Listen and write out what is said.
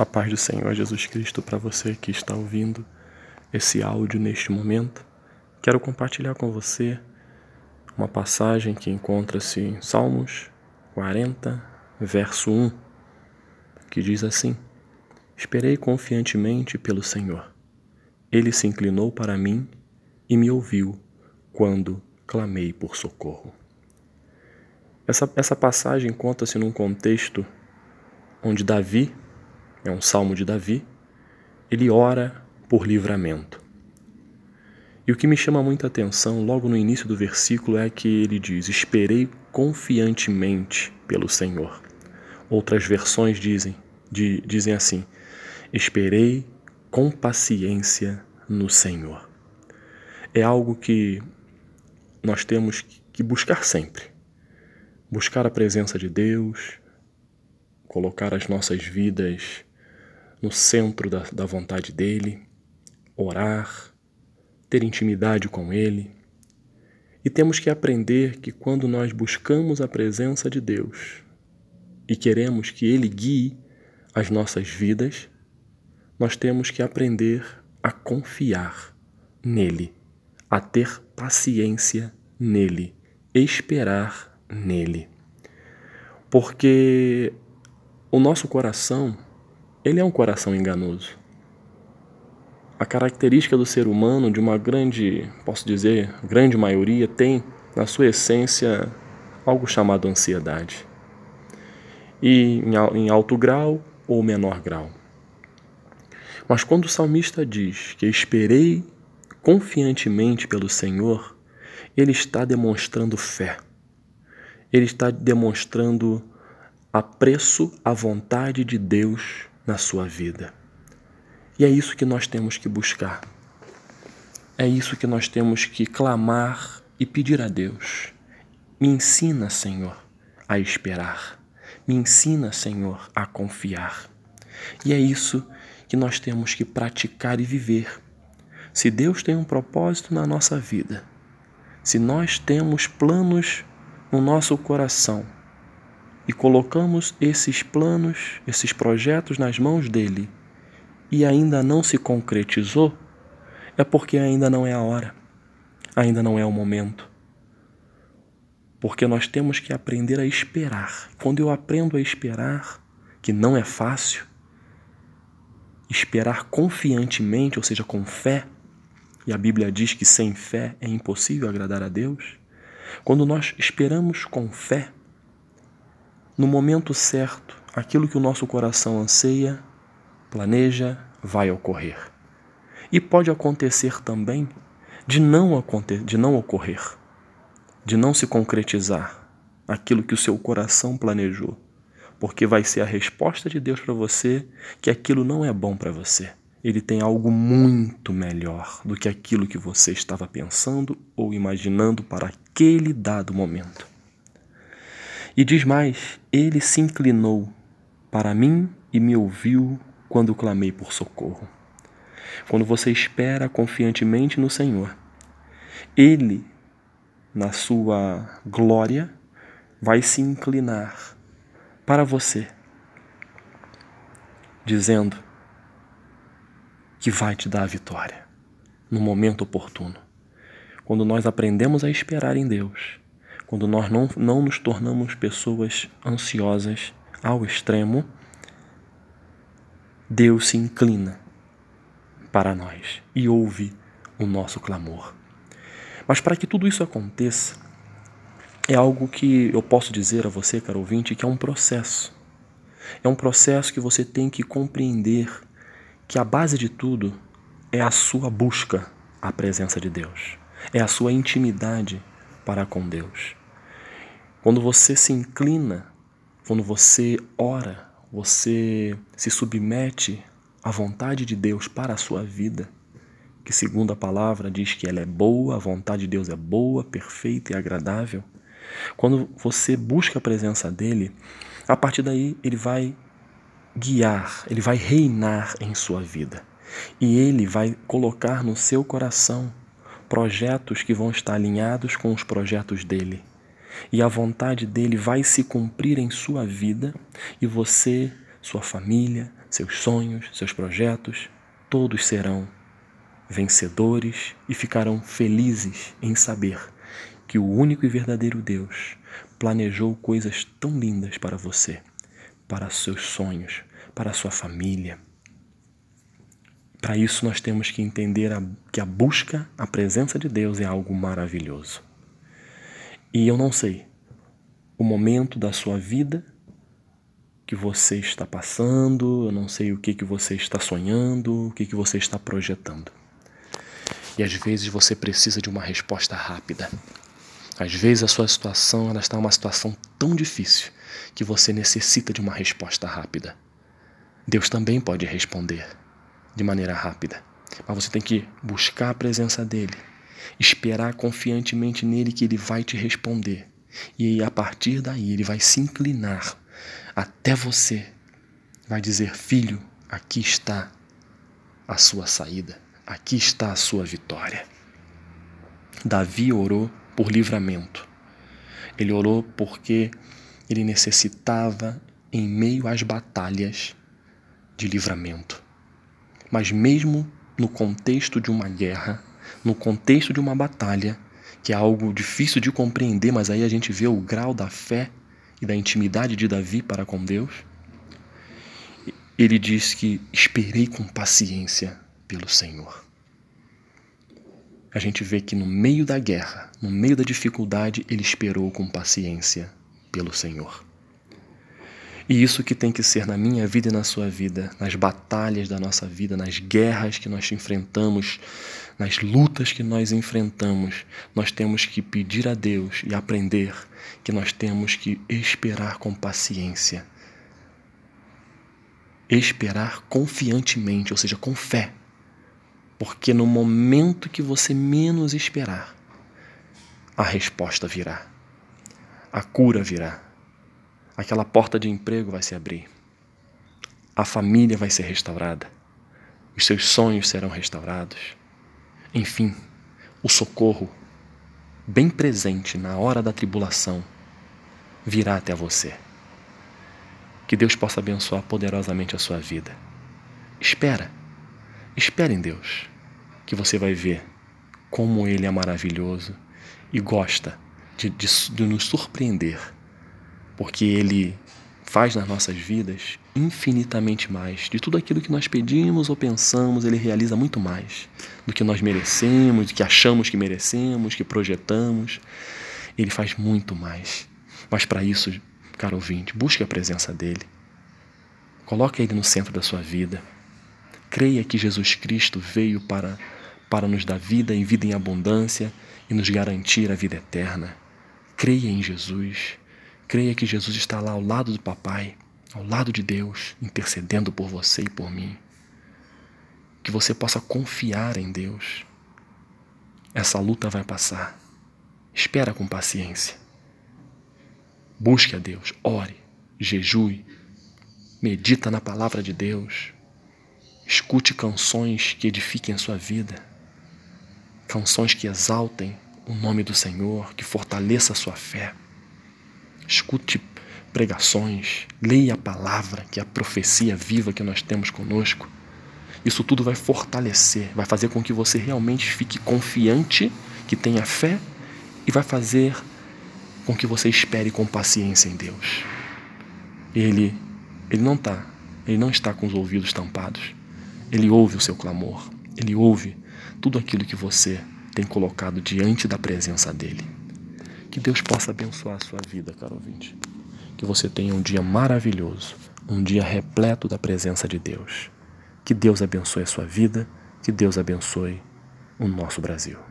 A paz do Senhor Jesus Cristo para você que está ouvindo esse áudio neste momento. Quero compartilhar com você uma passagem que encontra-se em Salmos 40, verso 1, que diz assim: Esperei confiantemente pelo Senhor. Ele se inclinou para mim e me ouviu quando clamei por socorro. Essa, essa passagem conta-se num contexto onde Davi é um salmo de Davi, ele ora por livramento. E o que me chama muita atenção logo no início do versículo é que ele diz: Esperei confiantemente pelo Senhor. Outras versões dizem, de, dizem assim: Esperei com paciência no Senhor. É algo que nós temos que buscar sempre. Buscar a presença de Deus, colocar as nossas vidas no centro da, da vontade dele, orar, ter intimidade com ele. E temos que aprender que quando nós buscamos a presença de Deus e queremos que Ele guie as nossas vidas, nós temos que aprender a confiar nele, a ter paciência nele, esperar nele. Porque o nosso coração ele é um coração enganoso. A característica do ser humano, de uma grande, posso dizer, grande maioria, tem na sua essência algo chamado ansiedade. E em alto grau ou menor grau. Mas quando o salmista diz que esperei confiantemente pelo Senhor, ele está demonstrando fé. Ele está demonstrando apreço à vontade de Deus na sua vida. E é isso que nós temos que buscar. É isso que nós temos que clamar e pedir a Deus. Me ensina, Senhor, a esperar. Me ensina, Senhor, a confiar. E é isso que nós temos que praticar e viver. Se Deus tem um propósito na nossa vida, se nós temos planos no nosso coração, e colocamos esses planos, esses projetos nas mãos dele e ainda não se concretizou, é porque ainda não é a hora, ainda não é o momento. Porque nós temos que aprender a esperar. Quando eu aprendo a esperar, que não é fácil, esperar confiantemente, ou seja, com fé, e a Bíblia diz que sem fé é impossível agradar a Deus. Quando nós esperamos com fé, no momento certo, aquilo que o nosso coração anseia, planeja, vai ocorrer. E pode acontecer também de não, de não ocorrer, de não se concretizar aquilo que o seu coração planejou, porque vai ser a resposta de Deus para você que aquilo não é bom para você. Ele tem algo muito melhor do que aquilo que você estava pensando ou imaginando para aquele dado momento. E diz mais: Ele se inclinou para mim e me ouviu quando clamei por socorro. Quando você espera confiantemente no Senhor, Ele, na sua glória, vai se inclinar para você, dizendo que vai te dar a vitória no momento oportuno. Quando nós aprendemos a esperar em Deus, quando nós não, não nos tornamos pessoas ansiosas ao extremo, Deus se inclina para nós e ouve o nosso clamor. Mas para que tudo isso aconteça, é algo que eu posso dizer a você, caro ouvinte, que é um processo. É um processo que você tem que compreender que a base de tudo é a sua busca à presença de Deus, é a sua intimidade para com Deus. Quando você se inclina, quando você ora, você se submete à vontade de Deus para a sua vida, que segundo a palavra diz que ela é boa, a vontade de Deus é boa, perfeita e agradável. Quando você busca a presença dele, a partir daí ele vai guiar, ele vai reinar em sua vida. E ele vai colocar no seu coração projetos que vão estar alinhados com os projetos dele e a vontade dele vai se cumprir em sua vida e você, sua família, seus sonhos, seus projetos, todos serão vencedores e ficarão felizes em saber que o único e verdadeiro Deus planejou coisas tão lindas para você, para seus sonhos, para sua família. Para isso, nós temos que entender a, que a busca, a presença de Deus é algo maravilhoso. E eu não sei o momento da sua vida que você está passando, eu não sei o que, que você está sonhando, o que, que você está projetando. E às vezes você precisa de uma resposta rápida. Às vezes a sua situação ela está uma situação tão difícil que você necessita de uma resposta rápida. Deus também pode responder de maneira rápida, mas você tem que buscar a presença dele, esperar confiantemente nele que ele vai te responder. E a partir daí ele vai se inclinar até você, vai dizer: "Filho, aqui está a sua saída, aqui está a sua vitória". Davi orou por livramento. Ele orou porque ele necessitava, em meio às batalhas, de livramento. Mas, mesmo no contexto de uma guerra, no contexto de uma batalha, que é algo difícil de compreender, mas aí a gente vê o grau da fé e da intimidade de Davi para com Deus. Ele diz que esperei com paciência pelo Senhor a gente vê que no meio da guerra, no meio da dificuldade, ele esperou com paciência pelo Senhor. E isso que tem que ser na minha vida e na sua vida, nas batalhas da nossa vida, nas guerras que nós enfrentamos, nas lutas que nós enfrentamos, nós temos que pedir a Deus e aprender que nós temos que esperar com paciência. Esperar confiantemente, ou seja, com fé porque no momento que você menos esperar, a resposta virá. A cura virá. Aquela porta de emprego vai se abrir. A família vai ser restaurada. Os seus sonhos serão restaurados. Enfim, o socorro, bem presente na hora da tribulação, virá até você. Que Deus possa abençoar poderosamente a sua vida. Espera Espere em Deus, que você vai ver como Ele é maravilhoso e gosta de, de, de nos surpreender, porque Ele faz nas nossas vidas infinitamente mais. De tudo aquilo que nós pedimos ou pensamos, Ele realiza muito mais do que nós merecemos, do que achamos que merecemos, que projetamos. Ele faz muito mais. Mas para isso, caro ouvinte, busque a presença dEle. Coloque Ele no centro da sua vida. Creia que Jesus Cristo veio para, para nos dar vida e vida em abundância e nos garantir a vida eterna. Creia em Jesus. Creia que Jesus está lá ao lado do Papai, ao lado de Deus, intercedendo por você e por mim. Que você possa confiar em Deus. Essa luta vai passar. Espera com paciência. Busque a Deus, ore, jejue, medita na palavra de Deus. Escute canções que edifiquem a sua vida, canções que exaltem o nome do Senhor, que fortaleça a sua fé. Escute pregações, leia a palavra, que é a profecia viva que nós temos conosco. Isso tudo vai fortalecer, vai fazer com que você realmente fique confiante, que tenha fé e vai fazer com que você espere com paciência em Deus. Ele, ele não está, ele não está com os ouvidos tampados. Ele ouve o seu clamor, ele ouve tudo aquilo que você tem colocado diante da presença dele. Que Deus possa abençoar a sua vida, caro ouvinte. Que você tenha um dia maravilhoso, um dia repleto da presença de Deus. Que Deus abençoe a sua vida, que Deus abençoe o nosso Brasil.